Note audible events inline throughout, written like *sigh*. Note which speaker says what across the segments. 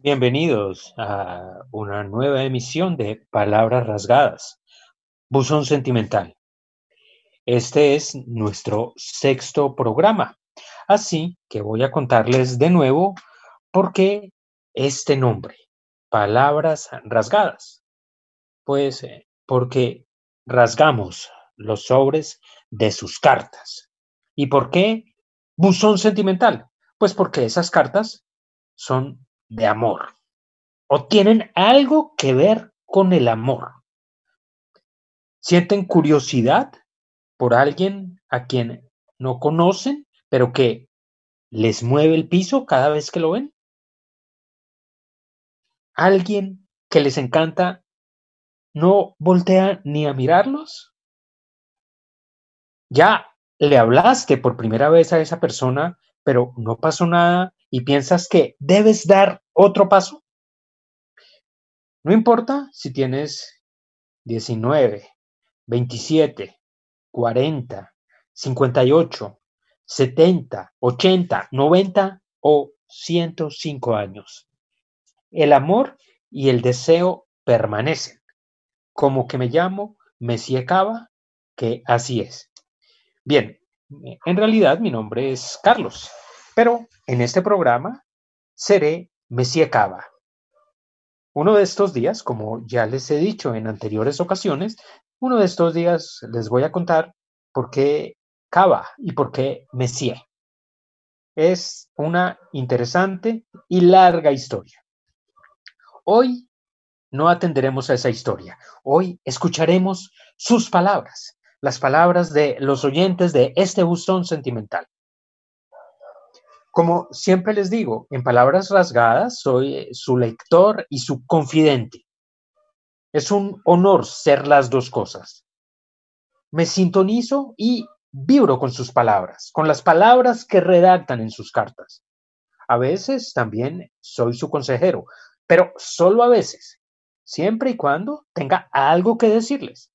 Speaker 1: Bienvenidos a una nueva emisión de Palabras Rasgadas, Buzón Sentimental. Este es nuestro sexto programa, así que voy a contarles de nuevo por qué este nombre, Palabras Rasgadas. Pues eh, porque rasgamos los sobres de sus cartas. ¿Y por qué Buzón Sentimental? Pues porque esas cartas son de amor o tienen algo que ver con el amor. ¿Sienten curiosidad por alguien a quien no conocen, pero que les mueve el piso cada vez que lo ven? ¿Alguien que les encanta no voltea ni a mirarlos? ¿Ya le hablaste por primera vez a esa persona, pero no pasó nada y piensas que debes dar otro paso? No importa si tienes 19, 27, 40, 58, 70, 80, 90 o 105 años. El amor y el deseo permanecen. Como que me llamo Messi Cava, que así es. Bien, en realidad mi nombre es Carlos pero en este programa seré Messi Cava. Uno de estos días, como ya les he dicho en anteriores ocasiones, uno de estos días les voy a contar por qué Cava y por qué Messier. Es una interesante y larga historia. Hoy no atenderemos a esa historia. Hoy escucharemos sus palabras, las palabras de los oyentes de este buzón sentimental. Como siempre les digo, en palabras rasgadas, soy eh, su lector y su confidente. Es un honor ser las dos cosas. Me sintonizo y vibro con sus palabras, con las palabras que redactan en sus cartas. A veces también soy su consejero, pero solo a veces, siempre y cuando tenga algo que decirles.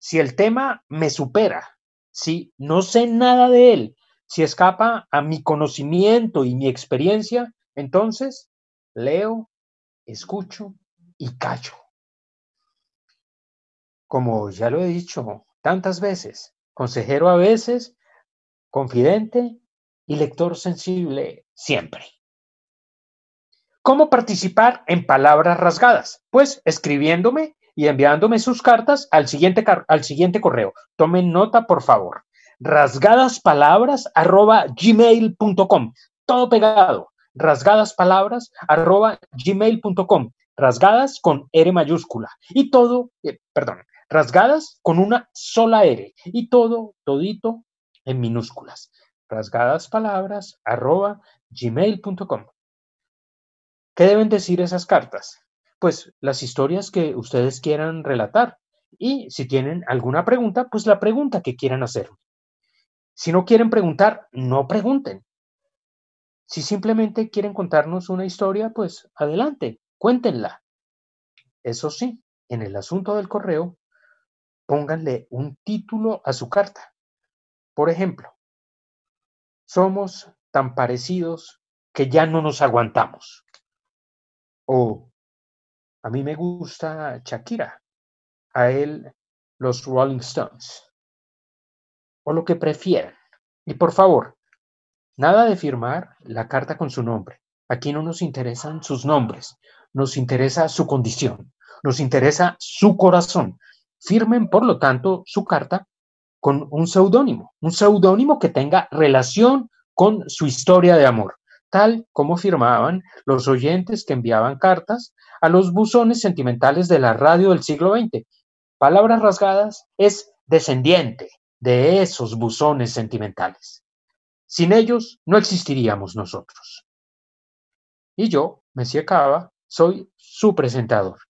Speaker 1: Si el tema me supera, si no sé nada de él, si escapa a mi conocimiento y mi experiencia, entonces leo, escucho y callo. Como ya lo he dicho tantas veces, consejero a veces, confidente y lector sensible siempre. ¿Cómo participar en palabras rasgadas? Pues escribiéndome y enviándome sus cartas al siguiente, al siguiente correo. Tomen nota, por favor rasgadaspalabras arroba gmail.com. Todo pegado. Rasgadaspalabras arroba gmail.com. Rasgadas con R mayúscula. Y todo, eh, perdón, rasgadas con una sola R. Y todo, todito en minúsculas. Rasgadaspalabras arroba gmail.com. ¿Qué deben decir esas cartas? Pues las historias que ustedes quieran relatar. Y si tienen alguna pregunta, pues la pregunta que quieran hacer. Si no quieren preguntar, no pregunten. Si simplemente quieren contarnos una historia, pues adelante, cuéntenla. Eso sí, en el asunto del correo, pónganle un título a su carta. Por ejemplo, somos tan parecidos que ya no nos aguantamos. O a mí me gusta Shakira, a él los Rolling Stones o lo que prefieran. Y por favor, nada de firmar la carta con su nombre. Aquí no nos interesan sus nombres, nos interesa su condición, nos interesa su corazón. Firmen, por lo tanto, su carta con un seudónimo, un seudónimo que tenga relación con su historia de amor, tal como firmaban los oyentes que enviaban cartas a los buzones sentimentales de la radio del siglo XX. Palabras rasgadas es descendiente, de esos buzones sentimentales. Sin ellos no existiríamos nosotros. Y yo, Messi Cava, soy su presentador.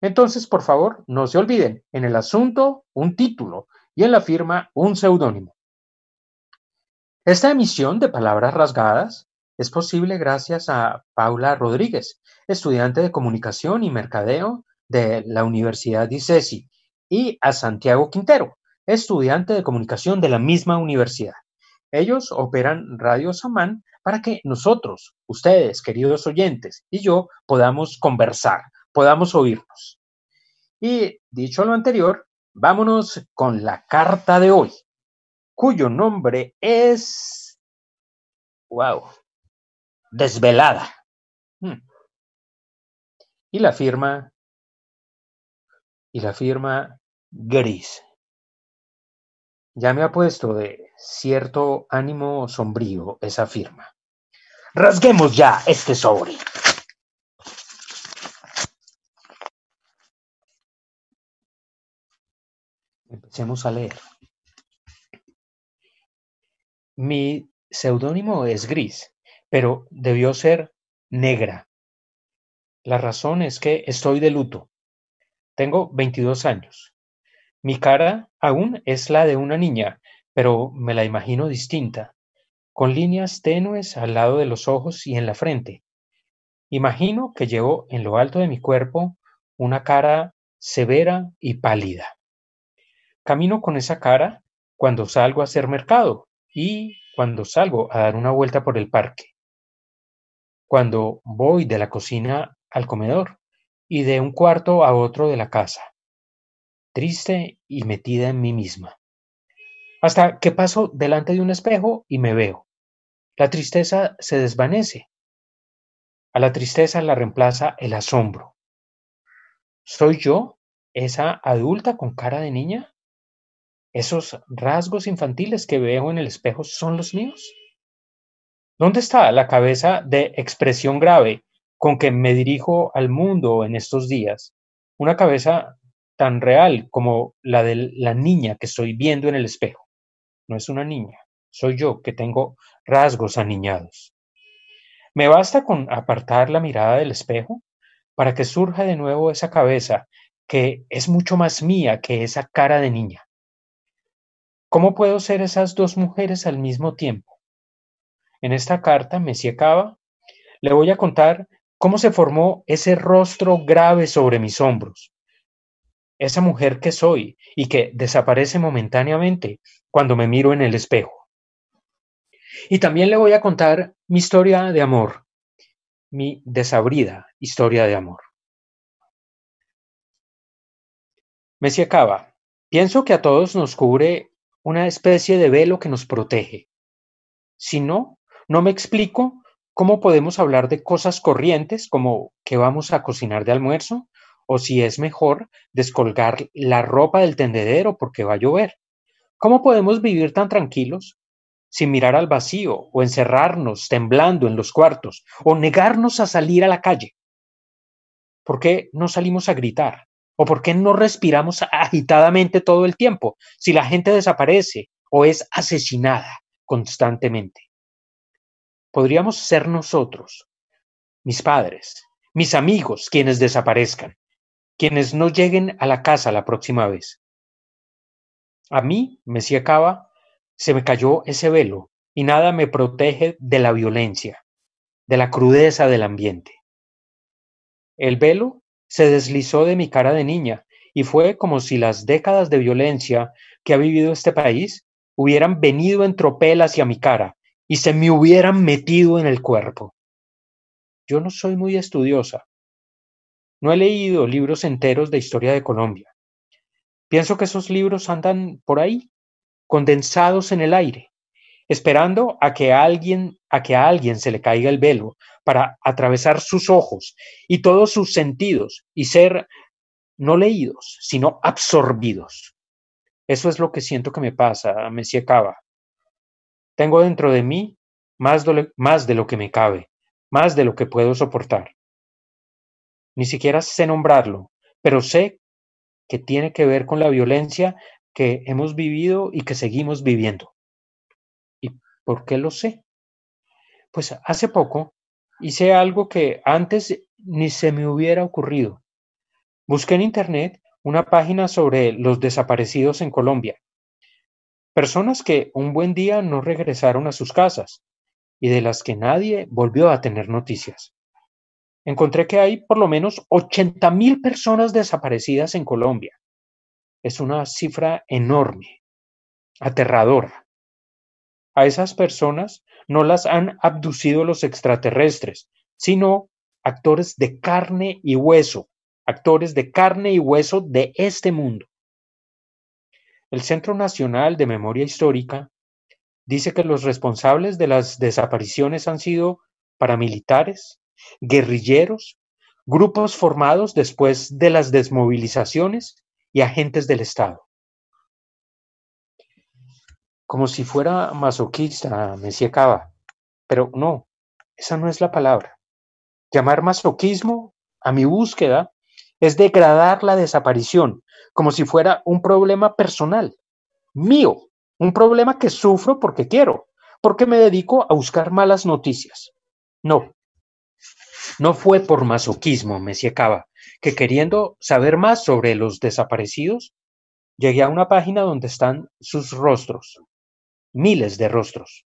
Speaker 1: Entonces, por favor, no se olviden, en el asunto un título y en la firma un seudónimo. Esta emisión de Palabras Rasgadas es posible gracias a Paula Rodríguez, estudiante de Comunicación y Mercadeo de la Universidad de ICESI, y a Santiago Quintero, estudiante de comunicación de la misma universidad. Ellos operan Radio Samán, para que nosotros, ustedes, queridos oyentes, y yo podamos conversar, podamos oírnos. Y dicho lo anterior, vámonos con la carta de hoy, cuyo nombre es... ¡Wow! Desvelada. Hmm. Y la firma... Y la firma gris. Ya me ha puesto de cierto ánimo sombrío esa firma. Rasguemos ya este sobre. Empecemos a leer. Mi seudónimo es gris, pero debió ser negra. La razón es que estoy de luto. Tengo 22 años. Mi cara aún es la de una niña, pero me la imagino distinta, con líneas tenues al lado de los ojos y en la frente. Imagino que llevo en lo alto de mi cuerpo una cara severa y pálida. Camino con esa cara cuando salgo a hacer mercado y cuando salgo a dar una vuelta por el parque. Cuando voy de la cocina al comedor y de un cuarto a otro de la casa triste y metida en mí misma. Hasta que paso delante de un espejo y me veo. La tristeza se desvanece. A la tristeza la reemplaza el asombro. ¿Soy yo esa adulta con cara de niña? ¿Esos rasgos infantiles que veo en el espejo son los míos? ¿Dónde está la cabeza de expresión grave con que me dirijo al mundo en estos días? Una cabeza tan real como la de la niña que estoy viendo en el espejo. No es una niña, soy yo que tengo rasgos aniñados. Me basta con apartar la mirada del espejo para que surja de nuevo esa cabeza que es mucho más mía que esa cara de niña. ¿Cómo puedo ser esas dos mujeres al mismo tiempo? En esta carta, Messi Cava, le voy a contar cómo se formó ese rostro grave sobre mis hombros, esa mujer que soy y que desaparece momentáneamente cuando me miro en el espejo. Y también le voy a contar mi historia de amor, mi desabrida historia de amor. Me se acaba. Pienso que a todos nos cubre una especie de velo que nos protege. Si no, no me explico cómo podemos hablar de cosas corrientes como que vamos a cocinar de almuerzo o si es mejor descolgar la ropa del tendedero porque va a llover. ¿Cómo podemos vivir tan tranquilos sin mirar al vacío o encerrarnos temblando en los cuartos o negarnos a salir a la calle? ¿Por qué no salimos a gritar? ¿O por qué no respiramos agitadamente todo el tiempo si la gente desaparece o es asesinada constantemente? Podríamos ser nosotros, mis padres, mis amigos, quienes desaparezcan quienes no lleguen a la casa la próxima vez. A mí, Mesía Cava, se me cayó ese velo y nada me protege de la violencia, de la crudeza del ambiente. El velo se deslizó de mi cara de niña y fue como si las décadas de violencia que ha vivido este país hubieran venido en tropel hacia mi cara y se me hubieran metido en el cuerpo. Yo no soy muy estudiosa, no he leído libros enteros de historia de Colombia. Pienso que esos libros andan por ahí, condensados en el aire, esperando a que alguien, a que a alguien se le caiga el velo para atravesar sus ojos y todos sus sentidos y ser no leídos, sino absorbidos. Eso es lo que siento que me pasa, Messi Cava. Tengo dentro de mí más de lo que me cabe, más de lo que puedo soportar. Ni siquiera sé nombrarlo, pero sé que tiene que ver con la violencia que hemos vivido y que seguimos viviendo. ¿Y por qué lo sé? Pues hace poco hice algo que antes ni se me hubiera ocurrido. Busqué en Internet una página sobre los desaparecidos en Colombia. Personas que un buen día no regresaron a sus casas y de las que nadie volvió a tener noticias encontré que hay por lo menos 80 mil personas desaparecidas en Colombia. Es una cifra enorme, aterradora. A esas personas no las han abducido los extraterrestres, sino actores de carne y hueso, actores de carne y hueso de este mundo. El Centro Nacional de Memoria Histórica dice que los responsables de las desapariciones han sido paramilitares, guerrilleros, grupos formados después de las desmovilizaciones y agentes del Estado. Como si fuera masoquista, me Cava, pero no, esa no es la palabra. Llamar masoquismo a mi búsqueda es degradar la desaparición como si fuera un problema personal, mío, un problema que sufro porque quiero, porque me dedico a buscar malas noticias. No, no fue por masoquismo, me Cava, que queriendo saber más sobre los desaparecidos, llegué a una página donde están sus rostros, miles de rostros,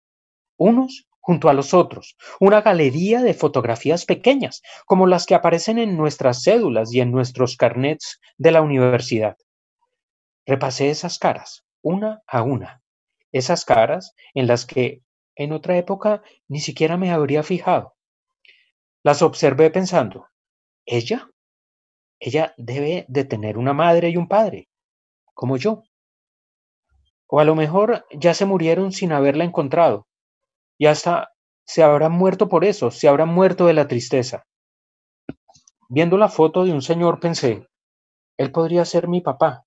Speaker 1: unos junto a los otros, una galería de fotografías pequeñas, como las que aparecen en nuestras cédulas y en nuestros carnets de la universidad. Repasé esas caras, una a una, esas caras en las que en otra época ni siquiera me habría fijado. Las observé pensando, ¿ella? Ella debe de tener una madre y un padre, como yo. O a lo mejor ya se murieron sin haberla encontrado, y hasta se habrán muerto por eso, se habrán muerto de la tristeza. Viendo la foto de un señor pensé, él podría ser mi papá.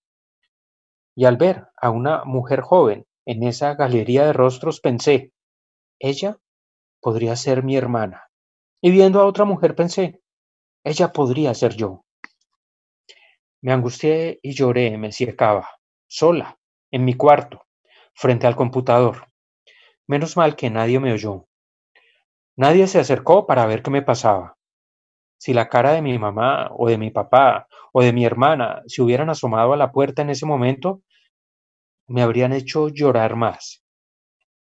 Speaker 1: Y al ver a una mujer joven en esa galería de rostros pensé, ella podría ser mi hermana. Y viendo a otra mujer pensé, ella podría ser yo. Me angustié y lloré, me circaba, sola, en mi cuarto, frente al computador. Menos mal que nadie me oyó. Nadie se acercó para ver qué me pasaba. Si la cara de mi mamá o de mi papá o de mi hermana se hubieran asomado a la puerta en ese momento, me habrían hecho llorar más.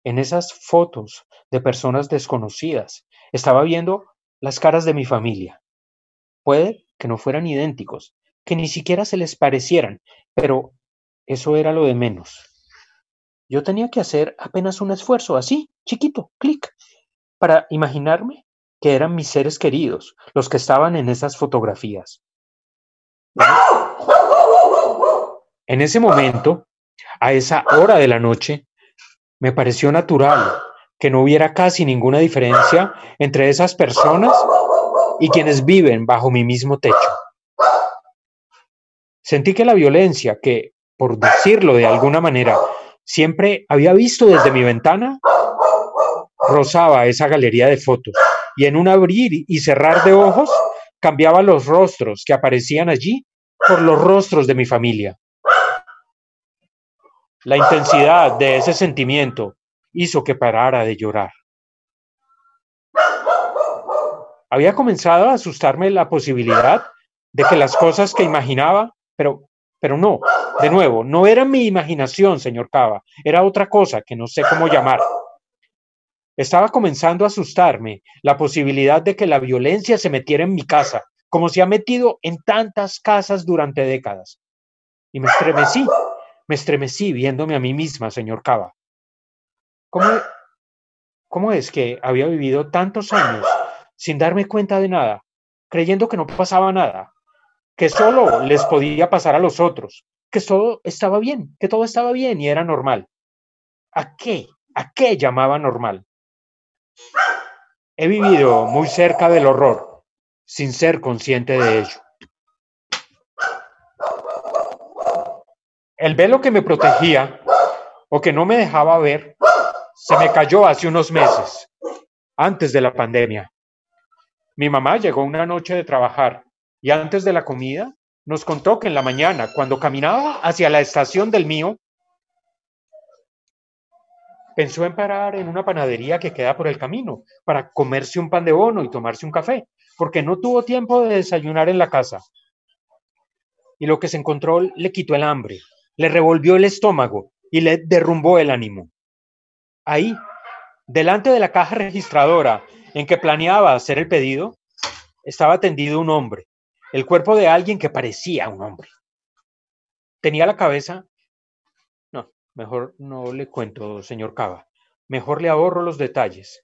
Speaker 1: En esas fotos de personas desconocidas estaba viendo las caras de mi familia. Puede que no fueran idénticos, que ni siquiera se les parecieran, pero eso era lo de menos. Yo tenía que hacer apenas un esfuerzo así, chiquito, clic, para imaginarme que eran mis seres queridos los que estaban en esas fotografías. En ese momento, a esa hora de la noche, me pareció natural que no hubiera casi ninguna diferencia entre esas personas y quienes viven bajo mi mismo techo. Sentí que la violencia que, por decirlo de alguna manera, Siempre había visto desde mi ventana, rozaba esa galería de fotos y en un abrir y cerrar de ojos cambiaba los rostros que aparecían allí por los rostros de mi familia. La intensidad de ese sentimiento hizo que parara de llorar. Había comenzado a asustarme la posibilidad de que las cosas que imaginaba, pero pero no, de nuevo, no era mi imaginación, señor Cava, era otra cosa que no sé cómo llamar. Estaba comenzando a asustarme la posibilidad de que la violencia se metiera en mi casa, como se ha metido en tantas casas durante décadas. Y me estremecí, me estremecí viéndome a mí misma, señor Cava. ¿Cómo, ¿Cómo es que había vivido tantos años sin darme cuenta de nada, creyendo que no pasaba nada, que solo les podía pasar a los otros, que todo estaba bien, que todo estaba bien y era normal. ¿A qué? ¿A qué llamaba normal? He vivido muy cerca del horror, sin ser consciente de ello. El velo que me protegía o que no me dejaba ver se me cayó hace unos meses, antes de la pandemia. Mi mamá llegó una noche de trabajar y antes de la comida nos contó que en la mañana, cuando caminaba hacia la estación del mío, pensó en parar en una panadería que queda por el camino para comerse un pan de bono y tomarse un café, porque no tuvo tiempo de desayunar en la casa. Y lo que se encontró le quitó el hambre, le revolvió el estómago y le derrumbó el ánimo. Ahí, delante de la caja registradora en que planeaba hacer el pedido, estaba tendido un hombre, el cuerpo de alguien que parecía un hombre. Tenía la cabeza... No, mejor no le cuento, señor Cava. mejor le ahorro los detalles.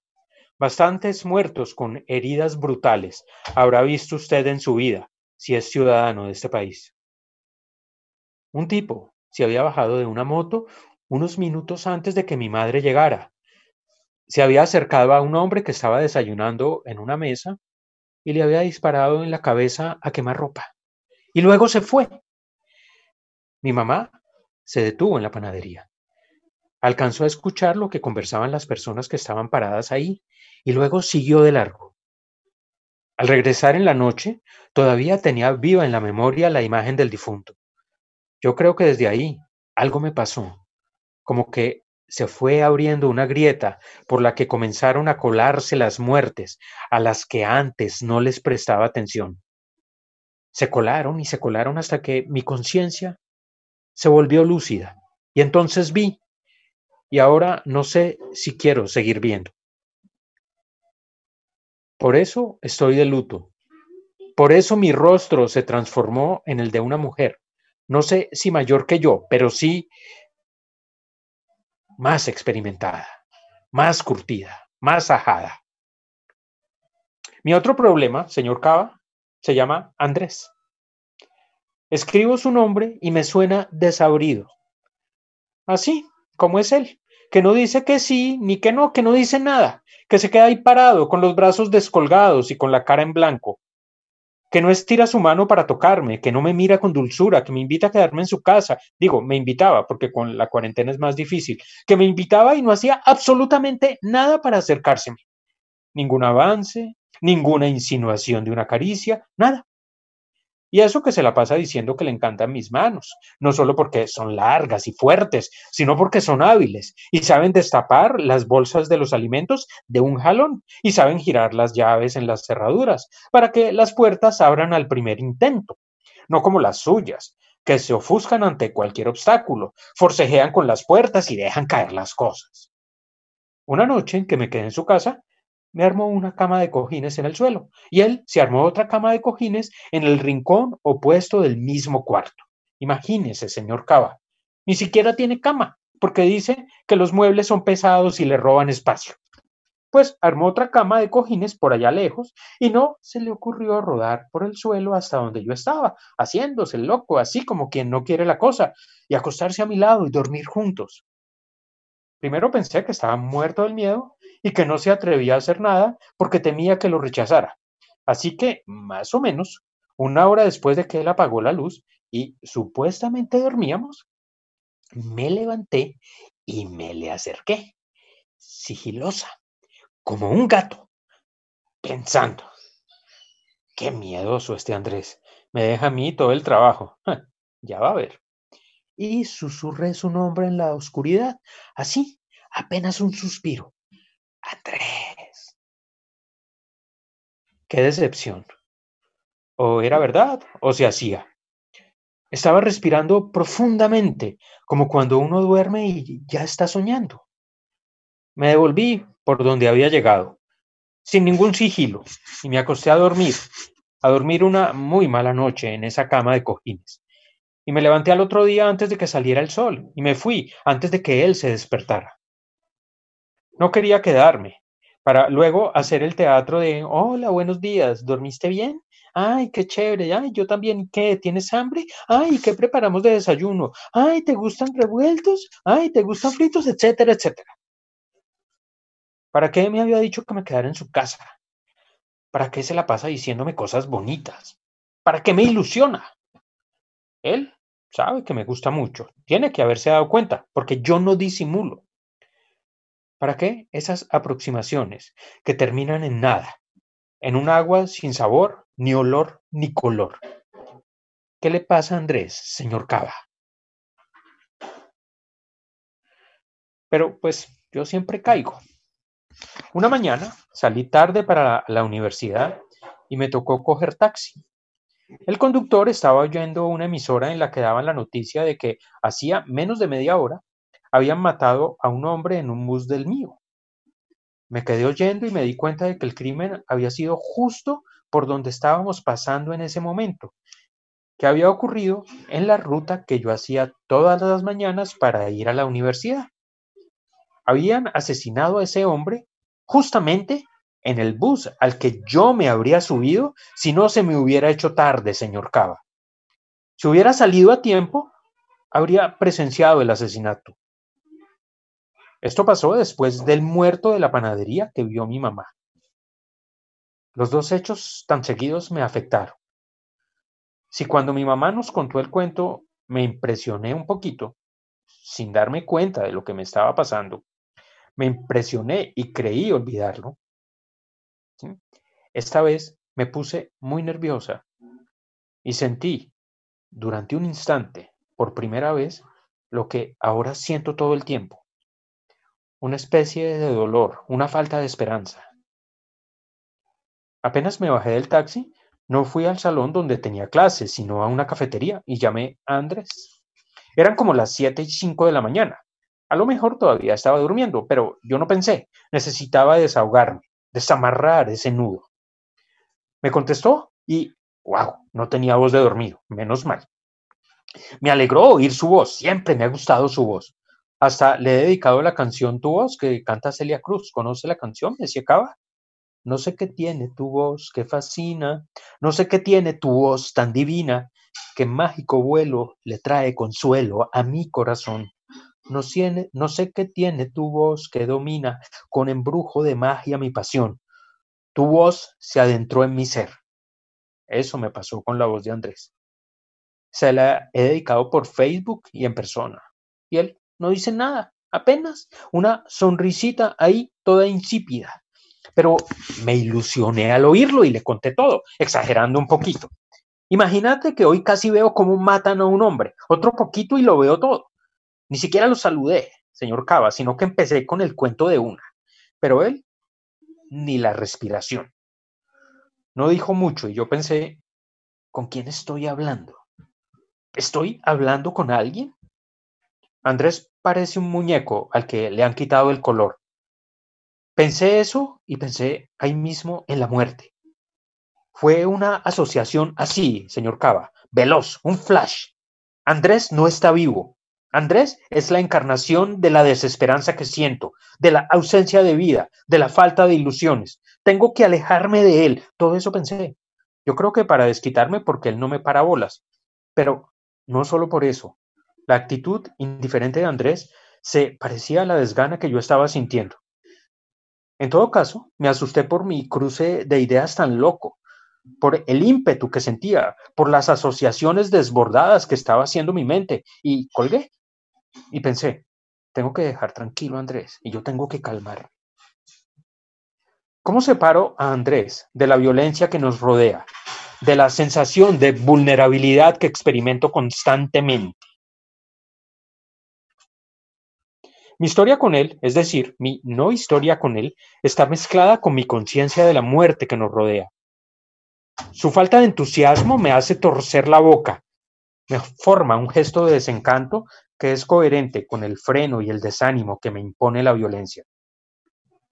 Speaker 1: Bastantes muertos con heridas brutales habrá visto usted en su vida, si es ciudadano de este país. Un tipo se había bajado de una moto unos minutos antes de que mi madre llegara. Se había acercado a un hombre que estaba desayunando en una mesa y le había disparado en la cabeza a quemarropa. Y luego se fue. Mi mamá se detuvo en la panadería. Alcanzó a escuchar lo que conversaban las personas que estaban paradas ahí y luego siguió de largo. Al regresar en la noche, todavía tenía viva en la memoria la imagen del difunto. Yo creo que desde ahí algo me pasó, como que se fue abriendo una grieta por la que comenzaron a colarse las muertes a las que antes no les prestaba atención. Se colaron y se colaron hasta que mi conciencia se volvió lúcida y entonces vi y ahora no sé si quiero seguir viendo. Por eso estoy de luto. Por eso mi rostro se transformó en el de una mujer. No sé si mayor que yo, pero sí más experimentada, más curtida, más ajada. Mi otro problema, señor Cava, se llama Andrés. Escribo su nombre y me suena desabrido. Así como es él que no dice que sí ni que no, que no dice nada, que se queda ahí parado con los brazos descolgados y con la cara en blanco, que no estira su mano para tocarme, que no me mira con dulzura, que me invita a quedarme en su casa. Digo, me invitaba, porque con la cuarentena es más difícil, que me invitaba y no hacía absolutamente nada para acercárseme. Ningún avance, ninguna insinuación de una caricia, nada. Y eso que se la pasa diciendo que le encantan mis manos, no solo porque son largas y fuertes, sino porque son hábiles y saben destapar las bolsas de los alimentos de un jalón y saben girar las llaves en las cerraduras para que las puertas abran al primer intento, no como las suyas, que se ofuscan ante cualquier obstáculo, forcejean con las puertas y dejan caer las cosas. Una noche en que me quedé en su casa, me armó una cama de cojines en el suelo y él se armó otra cama de cojines en el rincón opuesto del mismo cuarto. Imagínese, señor Cava, ni siquiera tiene cama porque dice que los muebles son pesados y le roban espacio. Pues armó otra cama de cojines por allá lejos y no se le ocurrió rodar por el suelo hasta donde yo estaba, haciéndose loco, así como quien no quiere la cosa, y acostarse a mi lado y dormir juntos. Primero pensé que estaba muerto del miedo y que no se atrevía a hacer nada porque temía que lo rechazara. Así que, más o menos, una hora después de que él apagó la luz y supuestamente dormíamos, me levanté y me le acerqué, sigilosa, como un gato, pensando, qué miedoso este Andrés, me deja a mí todo el trabajo, *laughs* ya va a ver. Y susurré su nombre en la oscuridad, así, apenas un suspiro. Andrés. Qué decepción. O era verdad o se hacía. Estaba respirando profundamente, como cuando uno duerme y ya está soñando. Me devolví por donde había llegado, sin ningún sigilo, y me acosté a dormir, a dormir una muy mala noche en esa cama de cojines. Y me levanté al otro día antes de que saliera el sol, y me fui antes de que él se despertara. No quería quedarme, para luego hacer el teatro de, hola, buenos días, ¿dormiste bien? Ay, qué chévere, ay, yo también, ¿qué? ¿Tienes hambre? Ay, ¿qué preparamos de desayuno? Ay, ¿te gustan revueltos? Ay, ¿te gustan fritos? Etcétera, etcétera. ¿Para qué me había dicho que me quedara en su casa? ¿Para qué se la pasa diciéndome cosas bonitas? ¿Para qué me ilusiona? Él sabe que me gusta mucho. Tiene que haberse dado cuenta, porque yo no disimulo. ¿Para qué esas aproximaciones que terminan en nada? En un agua sin sabor, ni olor, ni color. ¿Qué le pasa a Andrés, señor Cava? Pero pues yo siempre caigo. Una mañana salí tarde para la universidad y me tocó coger taxi. El conductor estaba oyendo una emisora en la que daban la noticia de que hacía menos de media hora habían matado a un hombre en un bus del mío. Me quedé oyendo y me di cuenta de que el crimen había sido justo por donde estábamos pasando en ese momento, que había ocurrido en la ruta que yo hacía todas las mañanas para ir a la universidad. Habían asesinado a ese hombre justamente en el bus al que yo me habría subido si no se me hubiera hecho tarde, señor Cava. Si hubiera salido a tiempo, habría presenciado el asesinato. Esto pasó después del muerto de la panadería que vio mi mamá. Los dos hechos tan seguidos me afectaron. Si cuando mi mamá nos contó el cuento me impresioné un poquito, sin darme cuenta de lo que me estaba pasando, me impresioné y creí olvidarlo, esta vez me puse muy nerviosa y sentí durante un instante, por primera vez, lo que ahora siento todo el tiempo. Una especie de dolor, una falta de esperanza. Apenas me bajé del taxi, no fui al salón donde tenía clases, sino a una cafetería y llamé a Andrés. Eran como las 7 y 5 de la mañana. A lo mejor todavía estaba durmiendo, pero yo no pensé. Necesitaba desahogarme, desamarrar ese nudo. Me contestó y, wow, no tenía voz de dormido, menos mal. Me alegró oír su voz, siempre me ha gustado su voz. Hasta le he dedicado la canción Tu voz que canta Celia Cruz. ¿Conoce la canción? Me decía acaba. No sé qué tiene tu voz que fascina, no sé qué tiene tu voz tan divina, que mágico vuelo le trae consuelo a mi corazón. No, no sé qué tiene tu voz que domina con embrujo de magia mi pasión. Tu voz se adentró en mi ser. Eso me pasó con la voz de Andrés. Se la he dedicado por Facebook y en persona. Y él no dice nada, apenas una sonrisita ahí toda insípida. Pero me ilusioné al oírlo y le conté todo, exagerando un poquito. Imagínate que hoy casi veo cómo matan a un hombre, otro poquito y lo veo todo. Ni siquiera lo saludé, señor Cava, sino que empecé con el cuento de una. Pero él ni la respiración. No dijo mucho y yo pensé, ¿con quién estoy hablando? ¿Estoy hablando con alguien? Andrés parece un muñeco al que le han quitado el color. Pensé eso y pensé ahí mismo en la muerte. Fue una asociación así, señor Cava, veloz, un flash. Andrés no está vivo. Andrés es la encarnación de la desesperanza que siento, de la ausencia de vida, de la falta de ilusiones. Tengo que alejarme de él. Todo eso pensé. Yo creo que para desquitarme porque él no me para bolas. Pero no solo por eso. La actitud indiferente de Andrés se parecía a la desgana que yo estaba sintiendo. En todo caso, me asusté por mi cruce de ideas tan loco, por el ímpetu que sentía, por las asociaciones desbordadas que estaba haciendo mi mente, y colgué. Y pensé, tengo que dejar tranquilo a Andrés y yo tengo que calmar. ¿Cómo separo a Andrés de la violencia que nos rodea, de la sensación de vulnerabilidad que experimento constantemente? Mi historia con él, es decir, mi no historia con él, está mezclada con mi conciencia de la muerte que nos rodea. Su falta de entusiasmo me hace torcer la boca, me forma un gesto de desencanto que es coherente con el freno y el desánimo que me impone la violencia.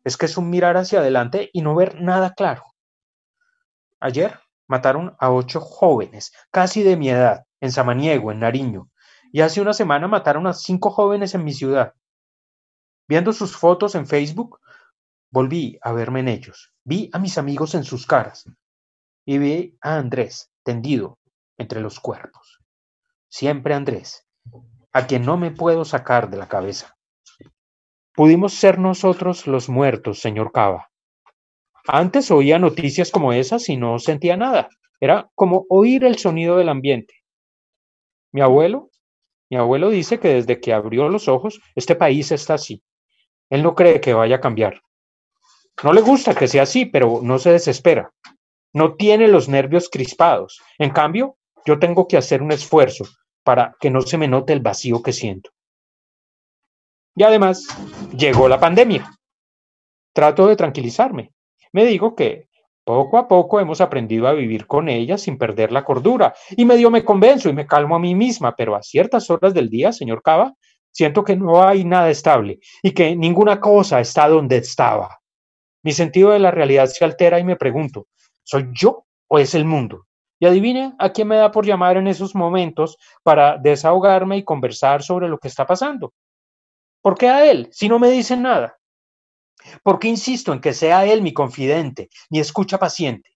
Speaker 1: Es que es un mirar hacia adelante y no ver nada claro. Ayer mataron a ocho jóvenes, casi de mi edad, en Samaniego, en Nariño, y hace una semana mataron a cinco jóvenes en mi ciudad. Viendo sus fotos en Facebook, volví a verme en ellos, vi a mis amigos en sus caras y vi a Andrés tendido entre los cuerpos. Siempre Andrés, a quien no me puedo sacar de la cabeza. Pudimos ser nosotros los muertos, señor Cava. Antes oía noticias como esas y no sentía nada. Era como oír el sonido del ambiente. Mi abuelo, mi abuelo dice que desde que abrió los ojos, este país está así. Él no cree que vaya a cambiar. No le gusta que sea así, pero no se desespera. No tiene los nervios crispados. En cambio, yo tengo que hacer un esfuerzo para que no se me note el vacío que siento. Y además, llegó la pandemia. Trato de tranquilizarme. Me digo que poco a poco hemos aprendido a vivir con ella sin perder la cordura. Y medio me convenzo y me calmo a mí misma, pero a ciertas horas del día, señor Cava, siento que no hay nada estable y que ninguna cosa está donde estaba. Mi sentido de la realidad se altera y me pregunto, ¿soy yo o es el mundo? Y adivine a quién me da por llamar en esos momentos para desahogarme y conversar sobre lo que está pasando. ¿Por qué a él, si no me dicen nada? ¿Por qué insisto en que sea él mi confidente, mi escucha paciente?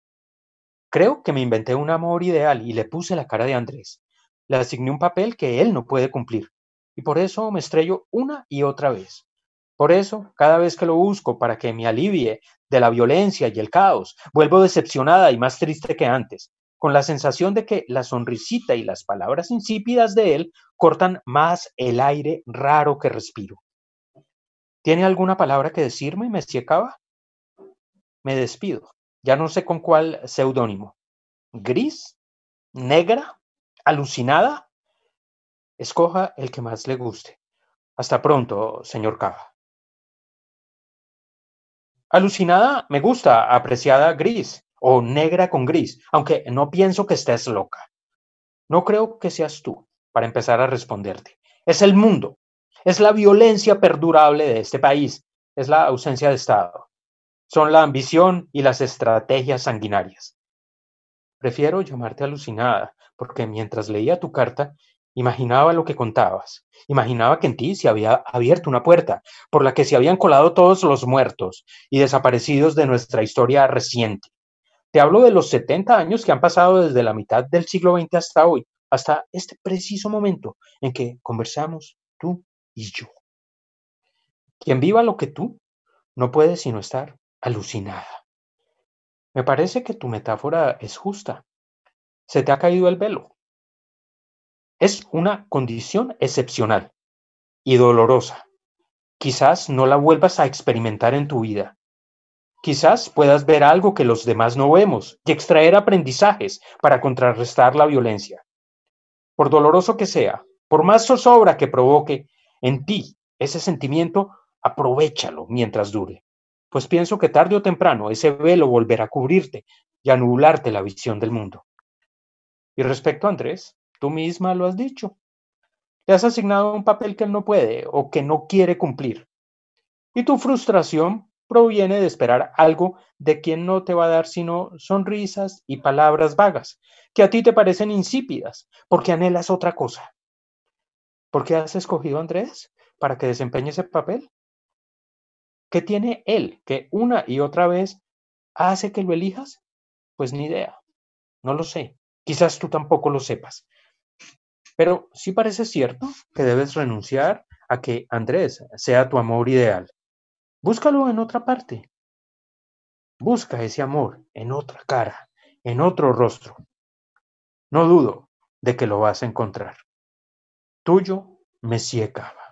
Speaker 1: Creo que me inventé un amor ideal y le puse la cara de Andrés. Le asigné un papel que él no puede cumplir. Y por eso me estrello una y otra vez. Por eso, cada vez que lo busco para que me alivie de la violencia y el caos, vuelvo decepcionada y más triste que antes, con la sensación de que la sonrisita y las palabras insípidas de él cortan más el aire raro que respiro. ¿Tiene alguna palabra que decirme, Messie Cava? Me despido. Ya no sé con cuál seudónimo. ¿Gris? ¿Negra? ¿Alucinada? Escoja el que más le guste. Hasta pronto, señor Cava. Alucinada me gusta, apreciada gris o negra con gris, aunque no pienso que estés loca. No creo que seas tú, para empezar a responderte. Es el mundo, es la violencia perdurable de este país, es la ausencia de Estado, son la ambición y las estrategias sanguinarias. Prefiero llamarte alucinada, porque mientras leía tu carta, imaginaba lo que contabas, imaginaba que en ti se había abierto una puerta por la que se habían colado todos los muertos y desaparecidos de nuestra historia reciente. Te hablo de los 70 años que han pasado desde la mitad del siglo XX hasta hoy, hasta este preciso momento en que conversamos tú y yo. Quien viva lo que tú, no puede sino estar alucinada. Me parece que tu metáfora es justa. Se te ha caído el velo. Es una condición excepcional y dolorosa. Quizás no la vuelvas a experimentar en tu vida. Quizás puedas ver algo que los demás no vemos y extraer aprendizajes para contrarrestar la violencia. Por doloroso que sea, por más zozobra que provoque, en ti ese sentimiento, aprovechalo mientras dure, pues pienso que tarde o temprano ese velo volverá a cubrirte y a nublarte la visión del mundo. Y respecto a Andrés, tú misma lo has dicho. Le has asignado un papel que él no puede o que no quiere cumplir. Y tu frustración proviene de esperar algo de quien no te va a dar sino sonrisas y palabras vagas, que a ti te parecen insípidas, porque anhelas otra cosa. ¿Por qué has escogido a Andrés para que desempeñe ese papel? ¿Qué tiene él que una y otra vez hace que lo elijas? Pues ni idea. No lo sé. Quizás tú tampoco lo sepas. Pero sí parece cierto que debes renunciar a que Andrés sea tu amor ideal. Búscalo en otra parte. Busca ese amor en otra cara, en otro rostro. No dudo de que lo vas a encontrar. Tuyo, Messier Cava.